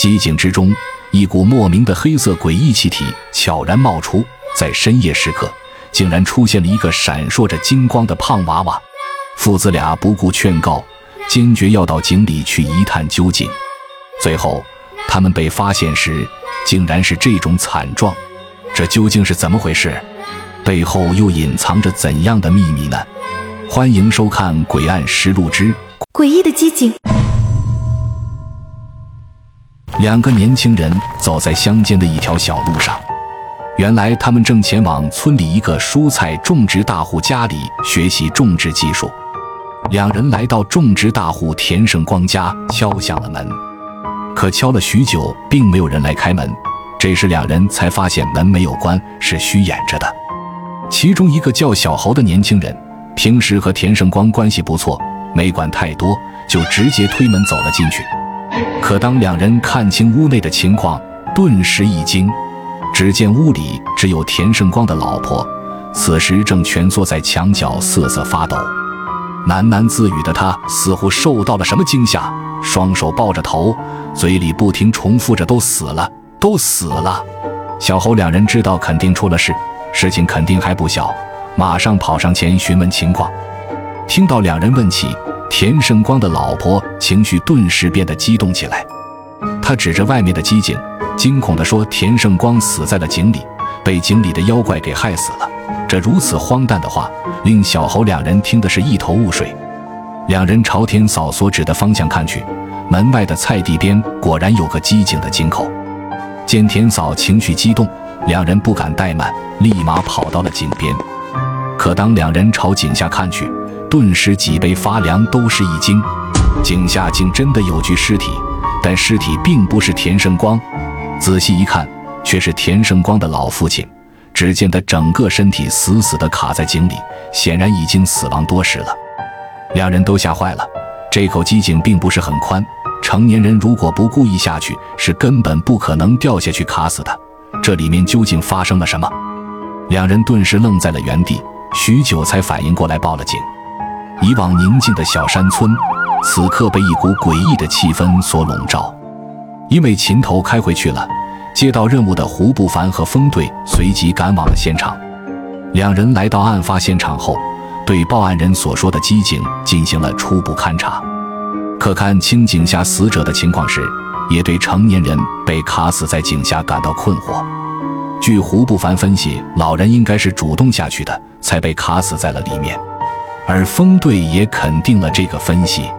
机井之中，一股莫名的黑色诡异气体悄然冒出，在深夜时刻，竟然出现了一个闪烁着金光的胖娃娃。父子俩不顾劝告，坚决要到井里去一探究竟。最后，他们被发现时，竟然是这种惨状。这究竟是怎么回事？背后又隐藏着怎样的秘密呢？欢迎收看《诡案实录之诡异的机井》。两个年轻人走在乡间的一条小路上，原来他们正前往村里一个蔬菜种植大户家里学习种植技术。两人来到种植大户田胜光家，敲响了门，可敲了许久，并没有人来开门。这时，两人才发现门没有关，是虚掩着的。其中一个叫小侯的年轻人，平时和田胜光关系不错，没管太多，就直接推门走了进去。可当两人看清屋内的情况，顿时一惊，只见屋里只有田胜光的老婆，此时正蜷缩在墙角瑟瑟发抖，喃喃自语的他似乎受到了什么惊吓，双手抱着头，嘴里不停重复着：“都死了。”都死了，小侯两人知道肯定出了事，事情肯定还不小，马上跑上前询问情况。听到两人问起田胜光的老婆，情绪顿时变得激动起来。他指着外面的机井，惊恐地说：“田胜光死在了井里，被井里的妖怪给害死了。”这如此荒诞的话，令小侯两人听的是一头雾水。两人朝田嫂所指的方向看去，门外的菜地边果然有个机井的井口。见田嫂情绪激动，两人不敢怠慢，立马跑到了井边。可当两人朝井下看去，顿时脊背发凉，都是一惊。井下竟真的有具尸体，但尸体并不是田胜光。仔细一看，却是田胜光的老父亲。只见他整个身体死死地卡在井里，显然已经死亡多时了。两人都吓坏了。这口机井并不是很宽。成年人如果不故意下去，是根本不可能掉下去卡死的。这里面究竟发生了什么？两人顿时愣在了原地，许久才反应过来，报了警。以往宁静的小山村，此刻被一股诡异的气氛所笼罩。因为秦头开回去了，接到任务的胡不凡和风队随即赶往了现场。两人来到案发现场后，对报案人所说的机井进行了初步勘查。可看清井下死者的情况时，也对成年人被卡死在井下感到困惑。据胡不凡分析，老人应该是主动下去的，才被卡死在了里面。而风队也肯定了这个分析。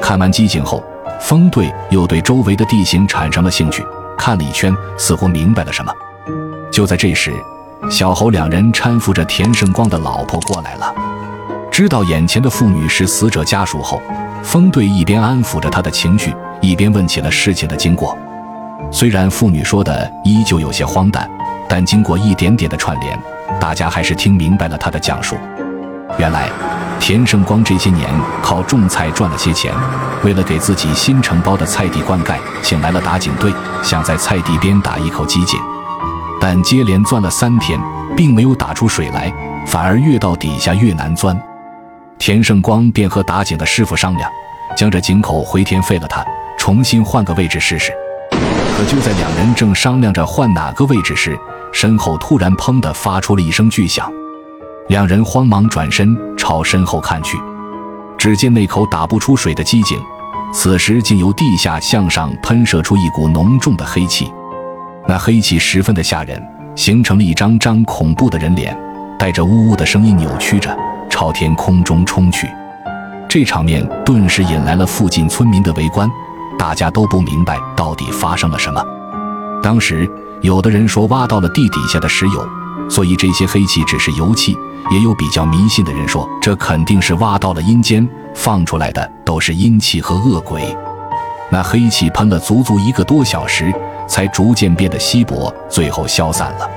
看完机井后，风队又对周围的地形产生了兴趣，看了一圈，似乎明白了什么。就在这时，小侯两人搀扶着田胜光的老婆过来了。知道眼前的妇女是死者家属后，风队一边安抚着她的情绪，一边问起了事情的经过。虽然妇女说的依旧有些荒诞，但经过一点点的串联，大家还是听明白了她的讲述。原来，田胜光这些年靠种菜赚了些钱，为了给自己新承包的菜地灌溉，请来了打井队，想在菜地边打一口机井，但接连钻了三天，并没有打出水来，反而越到底下越难钻。田胜光便和打井的师傅商量，将这井口回填废了，它重新换个位置试试。可就在两人正商量着换哪个位置时，身后突然“砰”的发出了一声巨响，两人慌忙转身朝身后看去，只见那口打不出水的机井，此时竟由地下向上喷射出一股浓重的黑气，那黑气十分的吓人，形成了一张张恐怖的人脸，带着呜呜的声音扭曲着。朝天空中冲去，这场面顿时引来了附近村民的围观，大家都不明白到底发生了什么。当时有的人说挖到了地底下的石油，所以这些黑气只是油气；也有比较迷信的人说，这肯定是挖到了阴间，放出来的都是阴气和恶鬼。那黑气喷了足足一个多小时，才逐渐变得稀薄，最后消散了。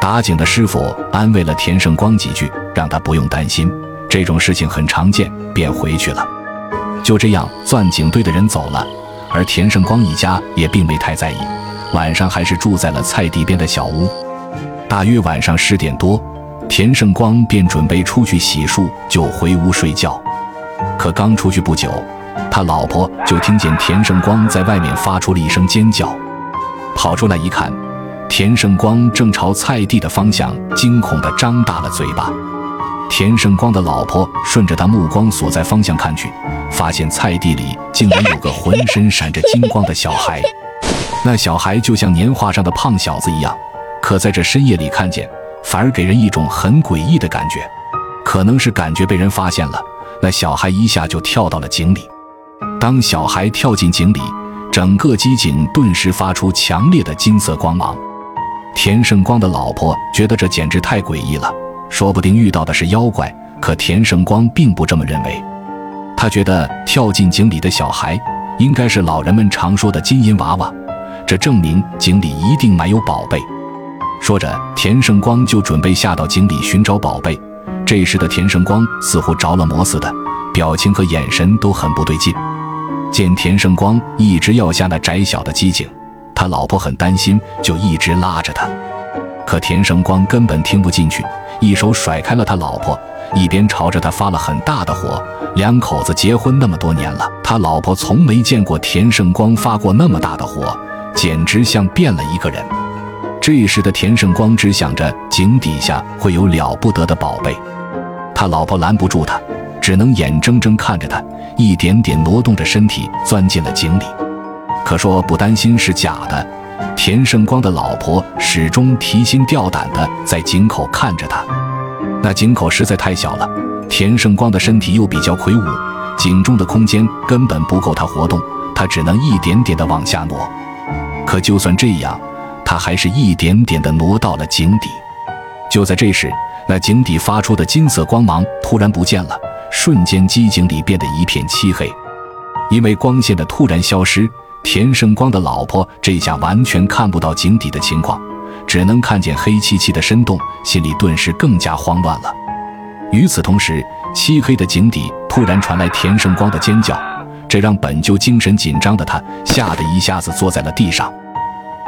打井的师傅安慰了田胜光几句。让他不用担心，这种事情很常见，便回去了。就这样，钻井队的人走了，而田胜光一家也并没太在意，晚上还是住在了菜地边的小屋。大约晚上十点多，田胜光便准备出去洗漱，就回屋睡觉。可刚出去不久，他老婆就听见田胜光在外面发出了一声尖叫，跑出来一看，田胜光正朝菜地的方向惊恐地张大了嘴巴。田胜光的老婆顺着他目光所在方向看去，发现菜地里竟然有个浑身闪着金光的小孩。那小孩就像年画上的胖小子一样，可在这深夜里看见，反而给人一种很诡异的感觉。可能是感觉被人发现了，那小孩一下就跳到了井里。当小孩跳进井里，整个机井顿时发出强烈的金色光芒。田胜光的老婆觉得这简直太诡异了。说不定遇到的是妖怪，可田胜光并不这么认为。他觉得跳进井里的小孩应该是老人们常说的金银娃娃，这证明井里一定埋有宝贝。说着，田胜光就准备下到井里寻找宝贝。这时的田胜光似乎着了魔似的，表情和眼神都很不对劲。见田胜光一直要下那窄小的机井，他老婆很担心，就一直拉着他。可田胜光根本听不进去。一手甩开了他老婆，一边朝着他发了很大的火。两口子结婚那么多年了，他老婆从没见过田胜光发过那么大的火，简直像变了一个人。这时的田胜光只想着井底下会有了不得的宝贝，他老婆拦不住他，只能眼睁睁看着他一点点挪动着身体钻进了井里。可说不担心是假的。田胜光的老婆始终提心吊胆地在井口看着他，那井口实在太小了，田胜光的身体又比较魁梧，井中的空间根本不够他活动，他只能一点点地往下挪。可就算这样，他还是一点点地挪到了井底。就在这时，那井底发出的金色光芒突然不见了，瞬间机井里变得一片漆黑，因为光线的突然消失。田胜光的老婆这下完全看不到井底的情况，只能看见黑漆漆的深洞，心里顿时更加慌乱了。与此同时，漆黑的井底突然传来田胜光的尖叫，这让本就精神紧张的他吓得一下子坐在了地上。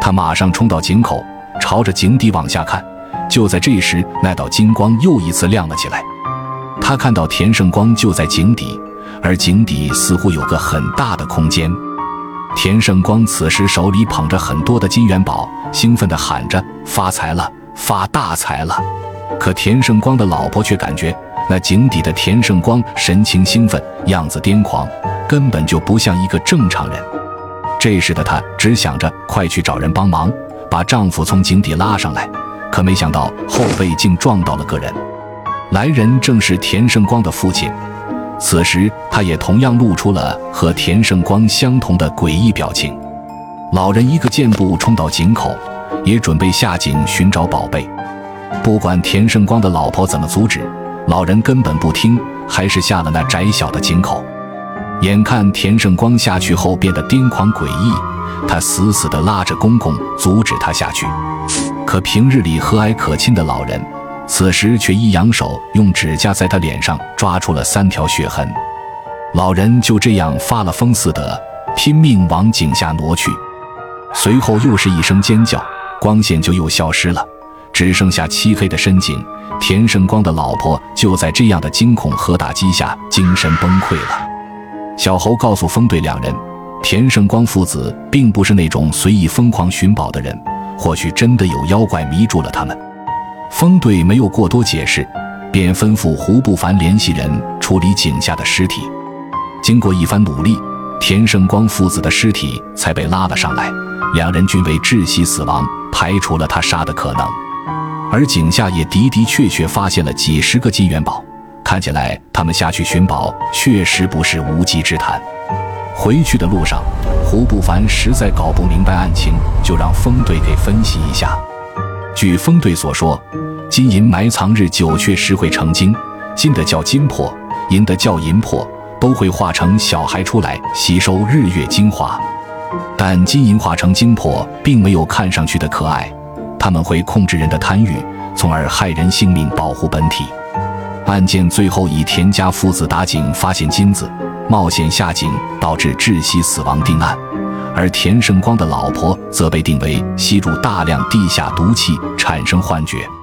他马上冲到井口，朝着井底往下看。就在这时，那道金光又一次亮了起来。他看到田胜光就在井底，而井底似乎有个很大的空间。田胜光此时手里捧着很多的金元宝，兴奋地喊着：“发财了，发大财了！”可田胜光的老婆却感觉那井底的田胜光神情兴奋，样子癫狂，根本就不像一个正常人。这时的她只想着快去找人帮忙，把丈夫从井底拉上来。可没想到后背竟撞到了个人，来人正是田胜光的父亲。此时，他也同样露出了和田胜光相同的诡异表情。老人一个箭步冲到井口，也准备下井寻找宝贝。不管田胜光的老婆怎么阻止，老人根本不听，还是下了那窄小的井口。眼看田胜光下去后变得癫狂诡异，他死死地拉着公公，阻止他下去。可平日里和蔼可亲的老人。此时却一扬手，用指甲在他脸上抓出了三条血痕。老人就这样发了疯似的，拼命往井下挪去。随后又是一声尖叫，光线就又消失了，只剩下漆黑的深井。田胜光的老婆就在这样的惊恐和打击下精神崩溃了。小侯告诉风队两人，田胜光父子并不是那种随意疯狂寻宝的人，或许真的有妖怪迷住了他们。风队没有过多解释，便吩咐胡不凡联系人处理井下的尸体。经过一番努力，田胜光父子的尸体才被拉了上来，两人均为窒息死亡，排除了他杀的可能。而井下也的的确确发现了几十个金元宝，看起来他们下去寻宝确实不是无稽之谈。回去的路上，胡不凡实在搞不明白案情，就让风队给分析一下。据风队所说，金银埋藏日久确实会成精，金的叫金魄，银的叫银魄，都会化成小孩出来吸收日月精华。但金银化成金魄，并没有看上去的可爱，他们会控制人的贪欲，从而害人性命，保护本体。案件最后以田家父子打井发现金子，冒险下井导致窒息死亡定案。而田胜光的老婆则被定为吸入大量地下毒气，产生幻觉。